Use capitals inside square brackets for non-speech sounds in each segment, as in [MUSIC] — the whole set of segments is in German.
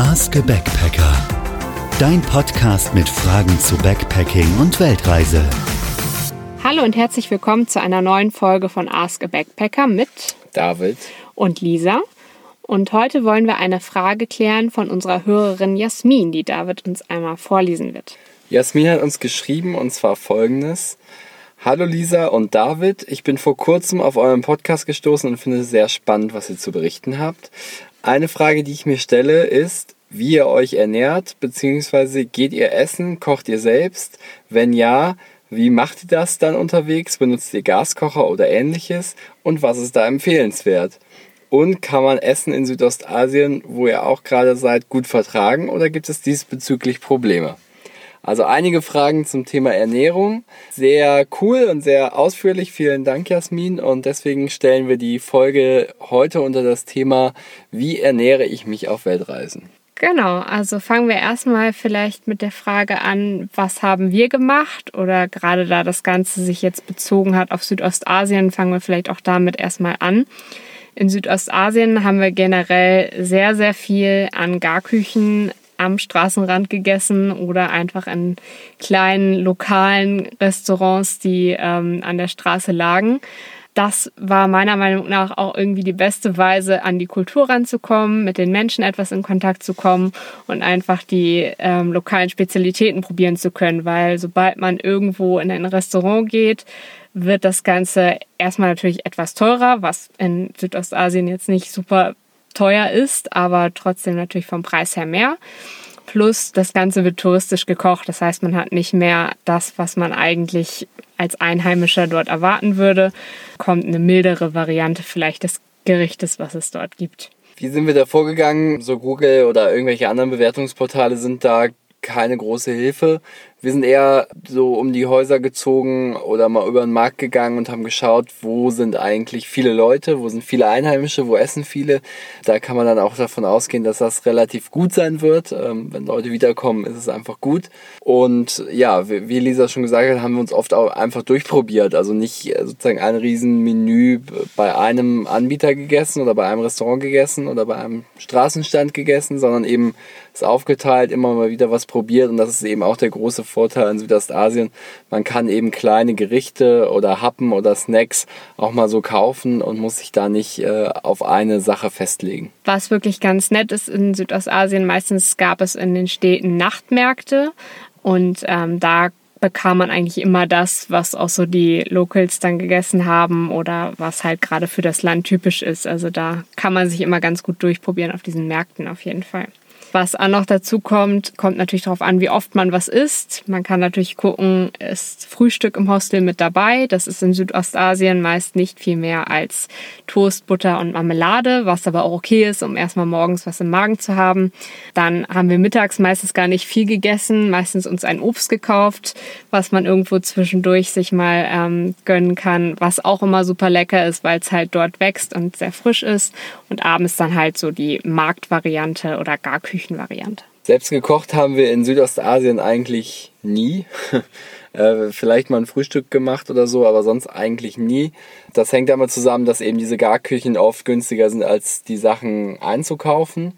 Ask a Backpacker. Dein Podcast mit Fragen zu Backpacking und Weltreise. Hallo und herzlich willkommen zu einer neuen Folge von Ask a Backpacker mit David und Lisa. Und heute wollen wir eine Frage klären von unserer Hörerin Jasmin, die David uns einmal vorlesen wird. Jasmin hat uns geschrieben und zwar folgendes. Hallo Lisa und David, ich bin vor kurzem auf euren Podcast gestoßen und finde es sehr spannend, was ihr zu berichten habt. Eine Frage, die ich mir stelle, ist, wie ihr euch ernährt, beziehungsweise geht ihr essen, kocht ihr selbst? Wenn ja, wie macht ihr das dann unterwegs? Benutzt ihr Gaskocher oder ähnliches? Und was ist da empfehlenswert? Und kann man Essen in Südostasien, wo ihr auch gerade seid, gut vertragen oder gibt es diesbezüglich Probleme? Also einige Fragen zum Thema Ernährung. Sehr cool und sehr ausführlich. Vielen Dank, Jasmin. Und deswegen stellen wir die Folge heute unter das Thema, wie ernähre ich mich auf Weltreisen? Genau, also fangen wir erstmal vielleicht mit der Frage an, was haben wir gemacht oder gerade da das Ganze sich jetzt bezogen hat auf Südostasien, fangen wir vielleicht auch damit erstmal an. In Südostasien haben wir generell sehr, sehr viel an Garküchen am Straßenrand gegessen oder einfach in kleinen lokalen Restaurants, die ähm, an der Straße lagen. Das war meiner Meinung nach auch irgendwie die beste Weise, an die Kultur ranzukommen, mit den Menschen etwas in Kontakt zu kommen und einfach die ähm, lokalen Spezialitäten probieren zu können. Weil sobald man irgendwo in ein Restaurant geht, wird das Ganze erstmal natürlich etwas teurer, was in Südostasien jetzt nicht super teuer ist, aber trotzdem natürlich vom Preis her mehr. Plus das Ganze wird touristisch gekocht. Das heißt, man hat nicht mehr das, was man eigentlich als Einheimischer dort erwarten würde. Kommt eine mildere Variante vielleicht des Gerichtes, was es dort gibt. Wie sind wir da vorgegangen? So Google oder irgendwelche anderen Bewertungsportale sind da keine große Hilfe. Wir sind eher so um die Häuser gezogen oder mal über den Markt gegangen und haben geschaut, wo sind eigentlich viele Leute, wo sind viele Einheimische, wo essen viele. Da kann man dann auch davon ausgehen, dass das relativ gut sein wird. Ähm, wenn Leute wiederkommen, ist es einfach gut. Und ja, wie Lisa schon gesagt hat, haben wir uns oft auch einfach durchprobiert. Also nicht äh, sozusagen ein Riesenmenü bei einem Anbieter gegessen oder bei einem Restaurant gegessen oder bei einem Straßenstand gegessen, sondern eben es aufgeteilt, immer mal wieder was probiert. Und das ist eben auch der große Vorteil in Südostasien. Man kann eben kleine Gerichte oder Happen oder Snacks auch mal so kaufen und muss sich da nicht äh, auf eine Sache festlegen. Was wirklich ganz nett ist in Südostasien, meistens gab es in den Städten Nachtmärkte und ähm, da bekam man eigentlich immer das, was auch so die Locals dann gegessen haben oder was halt gerade für das Land typisch ist. Also da kann man sich immer ganz gut durchprobieren auf diesen Märkten auf jeden Fall. Was auch noch dazu kommt, kommt natürlich darauf an, wie oft man was isst. Man kann natürlich gucken, ist Frühstück im Hostel mit dabei. Das ist in Südostasien meist nicht viel mehr als Toast, Butter und Marmelade, was aber auch okay ist, um erstmal morgens was im Magen zu haben. Dann haben wir mittags meistens gar nicht viel gegessen, meistens uns ein Obst gekauft, was man irgendwo zwischendurch sich mal ähm, gönnen kann, was auch immer super lecker ist, weil es halt dort wächst und sehr frisch ist. Und abends dann halt so die Marktvariante oder gar Küche Küchenvariante. Selbst gekocht haben wir in Südostasien eigentlich nie. [LAUGHS] Äh, vielleicht mal ein Frühstück gemacht oder so, aber sonst eigentlich nie. Das hängt damit zusammen, dass eben diese Garküchen oft günstiger sind, als die Sachen einzukaufen.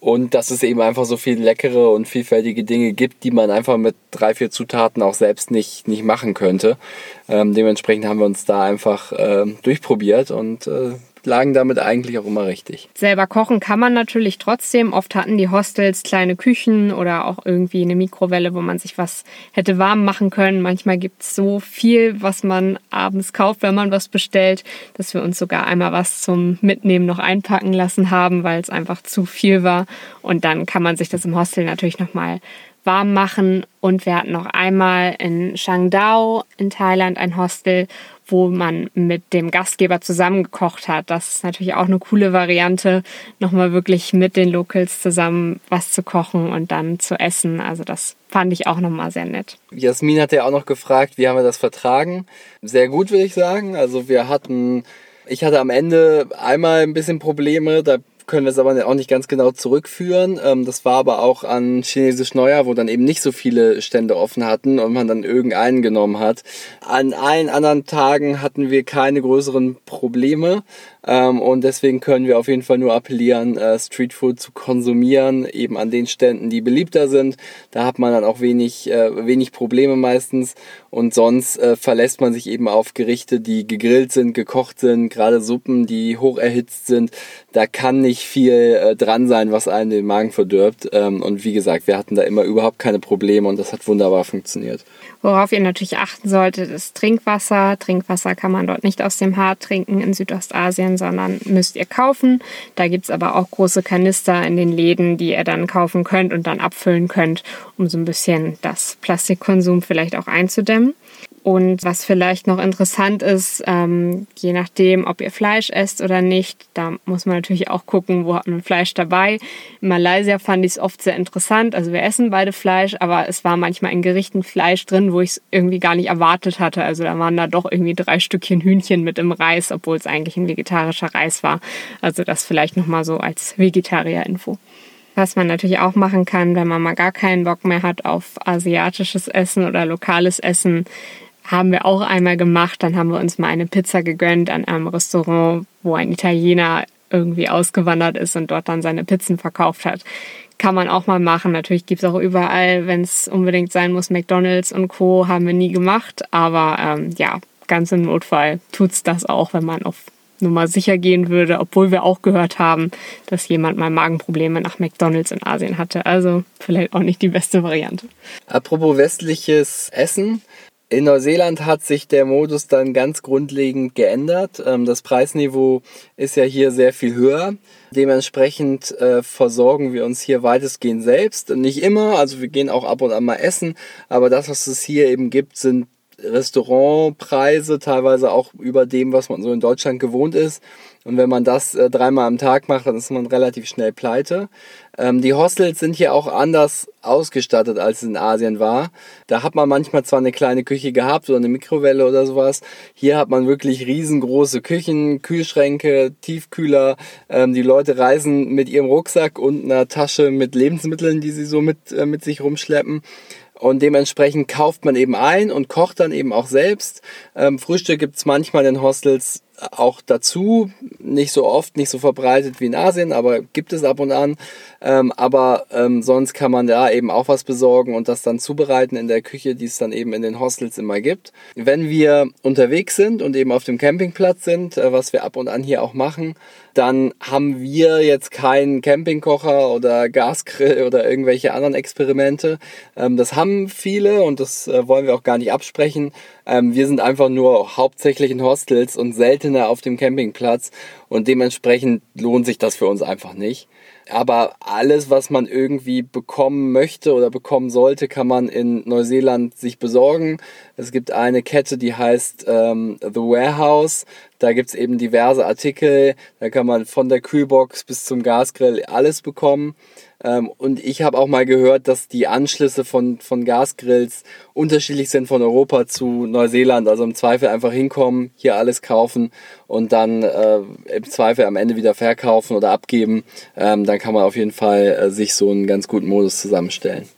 Und dass es eben einfach so viele leckere und vielfältige Dinge gibt, die man einfach mit drei, vier Zutaten auch selbst nicht, nicht machen könnte. Ähm, dementsprechend haben wir uns da einfach äh, durchprobiert und äh, lagen damit eigentlich auch immer richtig. Selber kochen kann man natürlich trotzdem. Oft hatten die Hostels kleine Küchen oder auch irgendwie eine Mikrowelle, wo man sich was hätte warm machen können. Manchmal gibt es so viel, was man abends kauft, wenn man was bestellt, dass wir uns sogar einmal was zum Mitnehmen noch einpacken lassen haben, weil es einfach zu viel war. Und dann kann man sich das im Hostel natürlich nochmal warm machen. Und wir hatten noch einmal in Shangdao in Thailand ein Hostel, wo man mit dem Gastgeber zusammengekocht hat. Das ist natürlich auch eine coole Variante, nochmal wirklich mit den Locals zusammen was zu kochen und dann zu essen. Also das fand ich auch nochmal sehr nett. Jasmin hat ja auch noch gefragt, wie haben wir das vertragen? Sehr gut, würde ich sagen. Also wir hatten ich hatte am Ende einmal ein bisschen Probleme, da können wir es aber auch nicht ganz genau zurückführen. Ähm, das war aber auch an Chinesisch Neujahr, wo dann eben nicht so viele Stände offen hatten und man dann irgendeinen genommen hat. An allen anderen Tagen hatten wir keine größeren Probleme. Ähm, und deswegen können wir auf jeden Fall nur appellieren, äh, Streetfood zu konsumieren, eben an den Ständen, die beliebter sind. Da hat man dann auch wenig, äh, wenig Probleme meistens. Und sonst äh, verlässt man sich eben auf Gerichte, die gegrillt sind, gekocht sind, gerade Suppen, die hoch erhitzt sind. Da kann nicht viel äh, dran sein, was einen den Magen verdirbt. Ähm, und wie gesagt, wir hatten da immer überhaupt keine Probleme und das hat wunderbar funktioniert. Worauf ihr natürlich achten solltet, ist Trinkwasser. Trinkwasser kann man dort nicht aus dem Hart trinken in Südostasien, sondern müsst ihr kaufen. Da gibt es aber auch große Kanister in den Läden, die ihr dann kaufen könnt und dann abfüllen könnt, um so ein bisschen das Plastikkonsum vielleicht auch einzudämmen. Und was vielleicht noch interessant ist, ähm, je nachdem, ob ihr Fleisch esst oder nicht, da muss man natürlich auch gucken, wo hat man Fleisch dabei. In Malaysia fand ich es oft sehr interessant. Also wir essen beide Fleisch, aber es war manchmal in Gerichten Fleisch drin, wo ich es irgendwie gar nicht erwartet hatte. Also da waren da doch irgendwie drei Stückchen Hühnchen mit im Reis, obwohl es eigentlich ein vegetarischer Reis war. Also das vielleicht nochmal so als Vegetarier-Info. Was man natürlich auch machen kann, wenn man mal gar keinen Bock mehr hat auf asiatisches Essen oder lokales Essen, haben wir auch einmal gemacht. Dann haben wir uns mal eine Pizza gegönnt an einem Restaurant, wo ein Italiener irgendwie ausgewandert ist und dort dann seine Pizzen verkauft hat. Kann man auch mal machen. Natürlich gibt es auch überall, wenn es unbedingt sein muss, McDonalds und Co. haben wir nie gemacht. Aber ähm, ja, ganz im Notfall tut's das auch, wenn man auf Nummer sicher gehen würde, obwohl wir auch gehört haben, dass jemand mal Magenprobleme nach McDonalds in Asien hatte. Also vielleicht auch nicht die beste Variante. Apropos westliches Essen. In Neuseeland hat sich der Modus dann ganz grundlegend geändert. Ähm, das Preisniveau ist ja hier sehr viel höher. Dementsprechend äh, versorgen wir uns hier weitestgehend selbst. Nicht immer, also wir gehen auch ab und an mal essen, aber das, was es hier eben gibt, sind Restaurantpreise, teilweise auch über dem, was man so in Deutschland gewohnt ist. Und wenn man das äh, dreimal am Tag macht, dann ist man relativ schnell pleite. Ähm, die Hostels sind hier auch anders ausgestattet, als es in Asien war. Da hat man manchmal zwar eine kleine Küche gehabt oder eine Mikrowelle oder sowas. Hier hat man wirklich riesengroße Küchen, Kühlschränke, Tiefkühler. Ähm, die Leute reisen mit ihrem Rucksack und einer Tasche mit Lebensmitteln, die sie so mit, äh, mit sich rumschleppen. Und dementsprechend kauft man eben ein und kocht dann eben auch selbst. Ähm, Frühstück gibt's manchmal in Hostels auch dazu. Nicht so oft, nicht so verbreitet wie in Asien, aber gibt es ab und an. Ähm, aber ähm, sonst kann man da eben auch was besorgen und das dann zubereiten in der Küche, die es dann eben in den Hostels immer gibt. Wenn wir unterwegs sind und eben auf dem Campingplatz sind, äh, was wir ab und an hier auch machen, dann haben wir jetzt keinen Campingkocher oder Gasgrill [LAUGHS] oder irgendwelche anderen Experimente. Ähm, das haben viele und das äh, wollen wir auch gar nicht absprechen. Ähm, wir sind einfach nur hauptsächlich in Hostels und seltener auf dem Campingplatz und dementsprechend lohnt sich das für uns einfach nicht. Aber alles, was man irgendwie bekommen möchte oder bekommen sollte, kann man in Neuseeland sich besorgen. Es gibt eine Kette, die heißt ähm, The Warehouse. Da gibt's eben diverse Artikel. Da kann man von der Kühlbox bis zum Gasgrill alles bekommen. Ähm, und ich habe auch mal gehört, dass die Anschlüsse von, von Gasgrills unterschiedlich sind von Europa zu Neuseeland. Also im Zweifel einfach hinkommen, hier alles kaufen und dann äh, im Zweifel am Ende wieder verkaufen oder abgeben. Ähm, dann kann man auf jeden Fall äh, sich so einen ganz guten Modus zusammenstellen.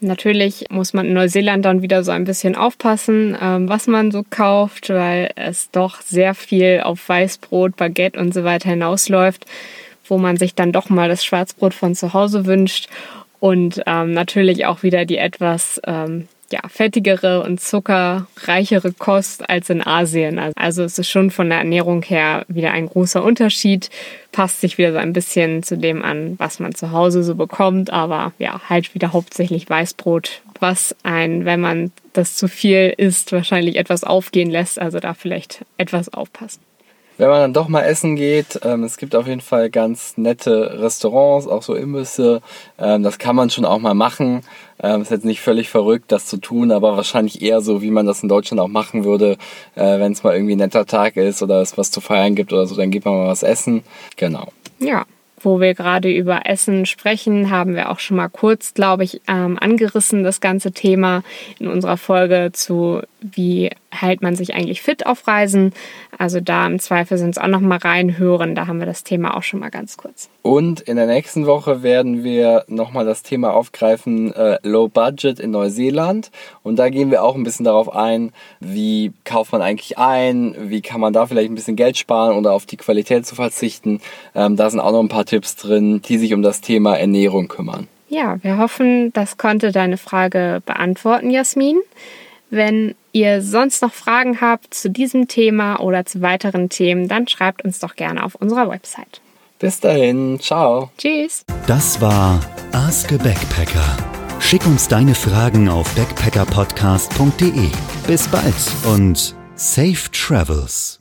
Natürlich muss man in Neuseeland dann wieder so ein bisschen aufpassen, ähm, was man so kauft, weil es doch sehr viel auf Weißbrot, Baguette und so weiter hinausläuft wo man sich dann doch mal das Schwarzbrot von zu Hause wünscht und ähm, natürlich auch wieder die etwas ähm, ja, fettigere und zuckerreichere Kost als in Asien. Also es ist schon von der Ernährung her wieder ein großer Unterschied. Passt sich wieder so ein bisschen zu dem an, was man zu Hause so bekommt. Aber ja, halt wieder hauptsächlich Weißbrot, was ein, wenn man das zu viel isst, wahrscheinlich etwas aufgehen lässt. Also da vielleicht etwas aufpassen wenn man dann doch mal essen geht, ähm, es gibt auf jeden Fall ganz nette Restaurants, auch so Imbisse. Ähm, das kann man schon auch mal machen. Ähm, ist jetzt nicht völlig verrückt, das zu tun, aber wahrscheinlich eher so, wie man das in Deutschland auch machen würde, äh, wenn es mal irgendwie ein netter Tag ist oder es was zu feiern gibt oder so, dann geht man mal was essen. Genau. Ja, wo wir gerade über Essen sprechen, haben wir auch schon mal kurz, glaube ich, ähm, angerissen, das ganze Thema in unserer Folge zu wie hält man sich eigentlich fit auf Reisen. Also da im Zweifel sonst auch noch mal reinhören. Da haben wir das Thema auch schon mal ganz kurz. Und in der nächsten Woche werden wir noch mal das Thema aufgreifen äh, Low Budget in Neuseeland. Und da gehen wir auch ein bisschen darauf ein, wie kauft man eigentlich ein, wie kann man da vielleicht ein bisschen Geld sparen oder auf die Qualität zu verzichten. Ähm, da sind auch noch ein paar Tipps drin, die sich um das Thema Ernährung kümmern. Ja, wir hoffen, das konnte deine Frage beantworten, Jasmin. Wenn ihr sonst noch Fragen habt zu diesem Thema oder zu weiteren Themen, dann schreibt uns doch gerne auf unserer Website. Bis dahin, ciao. Tschüss. Das war Ask a Backpacker. Schick uns deine Fragen auf backpackerpodcast.de. Bis bald und safe travels.